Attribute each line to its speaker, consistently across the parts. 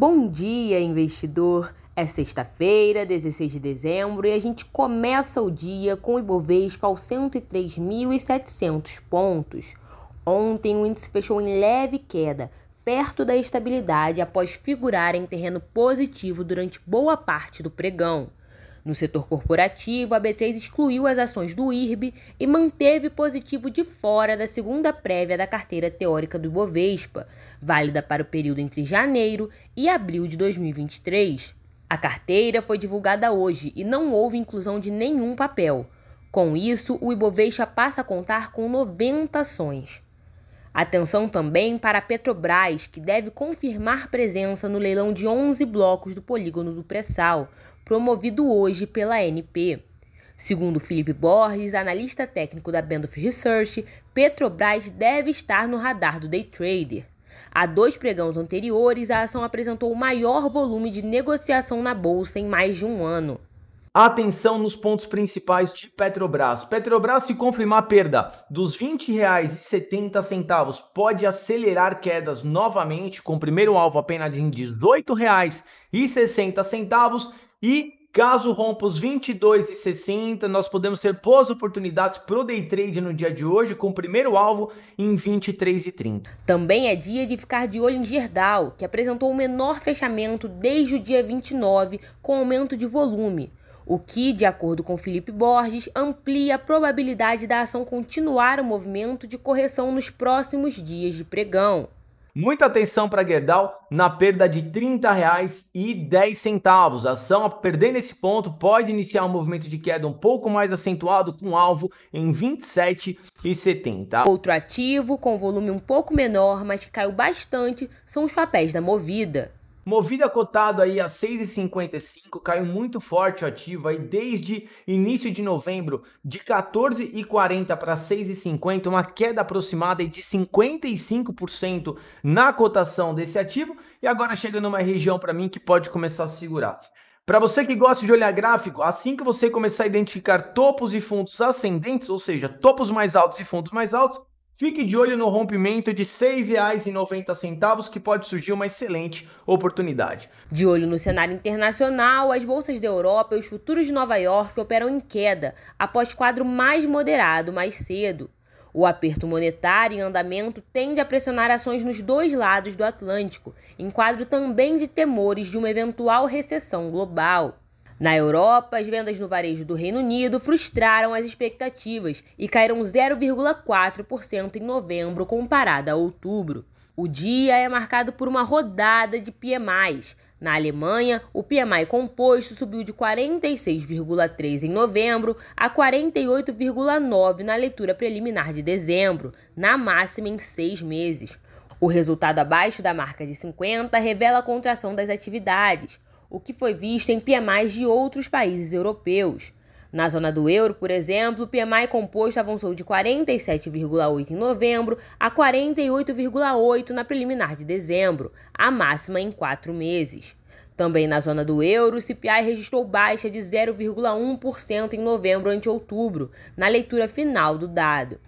Speaker 1: Bom dia, investidor! É sexta-feira, 16 de dezembro, e a gente começa o dia com o Ibovespa aos 103.700 pontos. Ontem o índice fechou em leve queda, perto da estabilidade após figurar em terreno positivo durante boa parte do pregão. No setor corporativo, a B3 excluiu as ações do IRB e manteve positivo de fora da segunda prévia da carteira teórica do Ibovespa, válida para o período entre janeiro e abril de 2023. A carteira foi divulgada hoje e não houve inclusão de nenhum papel. Com isso, o Ibovespa passa a contar com 90 ações. Atenção também para a Petrobras, que deve confirmar presença no leilão de 11 blocos do polígono do Pré-Sal, promovido hoje pela ANP. Segundo Felipe Borges, analista técnico da Band Research, Petrobras deve estar no radar do day trader. Há dois pregões anteriores, a ação apresentou o maior volume de negociação na bolsa em mais de um ano.
Speaker 2: Atenção nos pontos principais de Petrobras. Petrobras, se confirmar a perda dos R$ 20,70, pode acelerar quedas novamente, com o primeiro alvo apenas em R$ 18,60 e Caso rompa os 22,60, nós podemos ter boas oportunidades pro day trade no dia de hoje, com o primeiro alvo em 23,30.
Speaker 1: Também é dia de ficar de olho em Gerdau, que apresentou o menor fechamento desde o dia 29, com aumento de volume o que, de acordo com Felipe Borges, amplia a probabilidade da ação continuar o movimento de correção nos próximos dias de pregão.
Speaker 2: Muita atenção para Gerdau na perda de R$ 30,10. A ação, perdendo esse ponto, pode iniciar um movimento de queda um pouco mais acentuado, com alvo em R$ 27,70.
Speaker 1: Outro ativo, com volume um pouco menor, mas que caiu bastante, são os papéis da Movida.
Speaker 2: Movida cotado aí a 6,55, caiu muito forte o ativo aí desde início de novembro, de 14,40 para 6,50, uma queda aproximada de 55% na cotação desse ativo e agora chega numa região para mim que pode começar a segurar. Para você que gosta de olhar gráfico, assim que você começar a identificar topos e fundos ascendentes, ou seja, topos mais altos e fundos mais altos, Fique de olho no rompimento de R$ 6,90 que pode surgir uma excelente oportunidade.
Speaker 1: De olho no cenário internacional, as bolsas da Europa e os futuros de Nova York operam em queda após quadro mais moderado mais cedo. O aperto monetário em andamento tende a pressionar ações nos dois lados do Atlântico, em quadro também de temores de uma eventual recessão global. Na Europa, as vendas no varejo do Reino Unido frustraram as expectativas e caíram 0,4% em novembro comparado a outubro. O dia é marcado por uma rodada de PMIs. Na Alemanha, o PMI composto subiu de 46,3 em novembro a 48,9 na leitura preliminar de dezembro, na máxima em seis meses. O resultado abaixo da marca de 50 revela a contração das atividades o que foi visto em PMIs de outros países europeus. Na zona do euro, por exemplo, o PMI composto avançou de 47,8 em novembro a 48,8 na preliminar de dezembro, a máxima em quatro meses. Também na zona do euro, o CPI registrou baixa de 0,1% em novembro ante outubro, na leitura final do dado.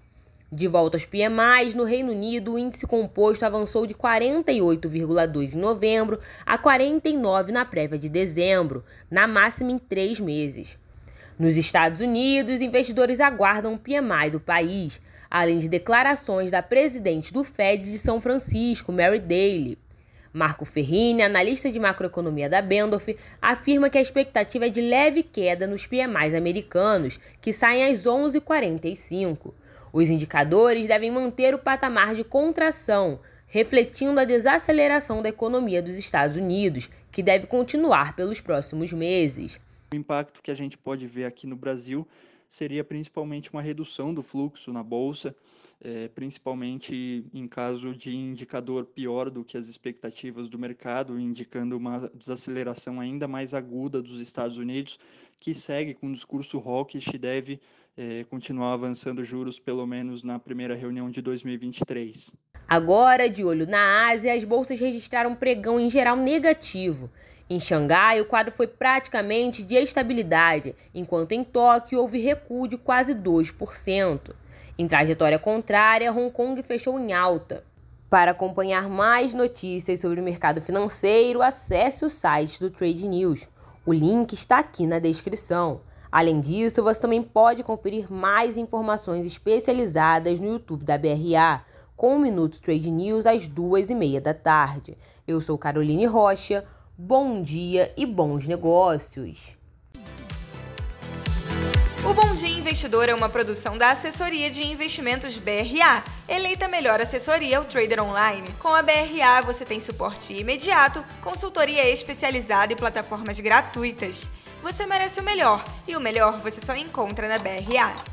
Speaker 1: De volta aos PMIs, no Reino Unido, o índice composto avançou de 48,2 em novembro a 49 na prévia de dezembro, na máxima em três meses. Nos Estados Unidos, investidores aguardam o PMI do país, além de declarações da presidente do Fed de São Francisco, Mary Daly. Marco Ferrini, analista de macroeconomia da Bendoff, afirma que a expectativa é de leve queda nos PMIs americanos, que saem às 11h45. Os indicadores devem manter o patamar de contração, refletindo a desaceleração da economia dos Estados Unidos, que deve continuar pelos próximos meses.
Speaker 3: O impacto que a gente pode ver aqui no Brasil seria principalmente uma redução do fluxo na bolsa, é, principalmente em caso de indicador pior do que as expectativas do mercado, indicando uma desaceleração ainda mais aguda dos Estados Unidos, que segue com o discurso hawkish e deve é, continuar avançando juros pelo menos na primeira reunião de 2023.
Speaker 1: Agora, de olho na Ásia, as bolsas registraram pregão em geral negativo. Em Xangai, o quadro foi praticamente de estabilidade, enquanto em Tóquio houve recuo de quase 2%. Em trajetória contrária, Hong Kong fechou em alta. Para acompanhar mais notícias sobre o mercado financeiro, acesse o site do Trade News. O link está aqui na descrição. Além disso, você também pode conferir mais informações especializadas no YouTube da BRA, com o Minuto Trade News às duas e meia da tarde. Eu sou Caroline Rocha, bom dia e bons negócios!
Speaker 4: O Bom Dia Investidor é uma produção da Assessoria de Investimentos BRA, eleita melhor assessoria ao trader online. Com a BRA você tem suporte imediato, consultoria especializada e plataformas gratuitas. Você merece o melhor, e o melhor você só encontra na BRA.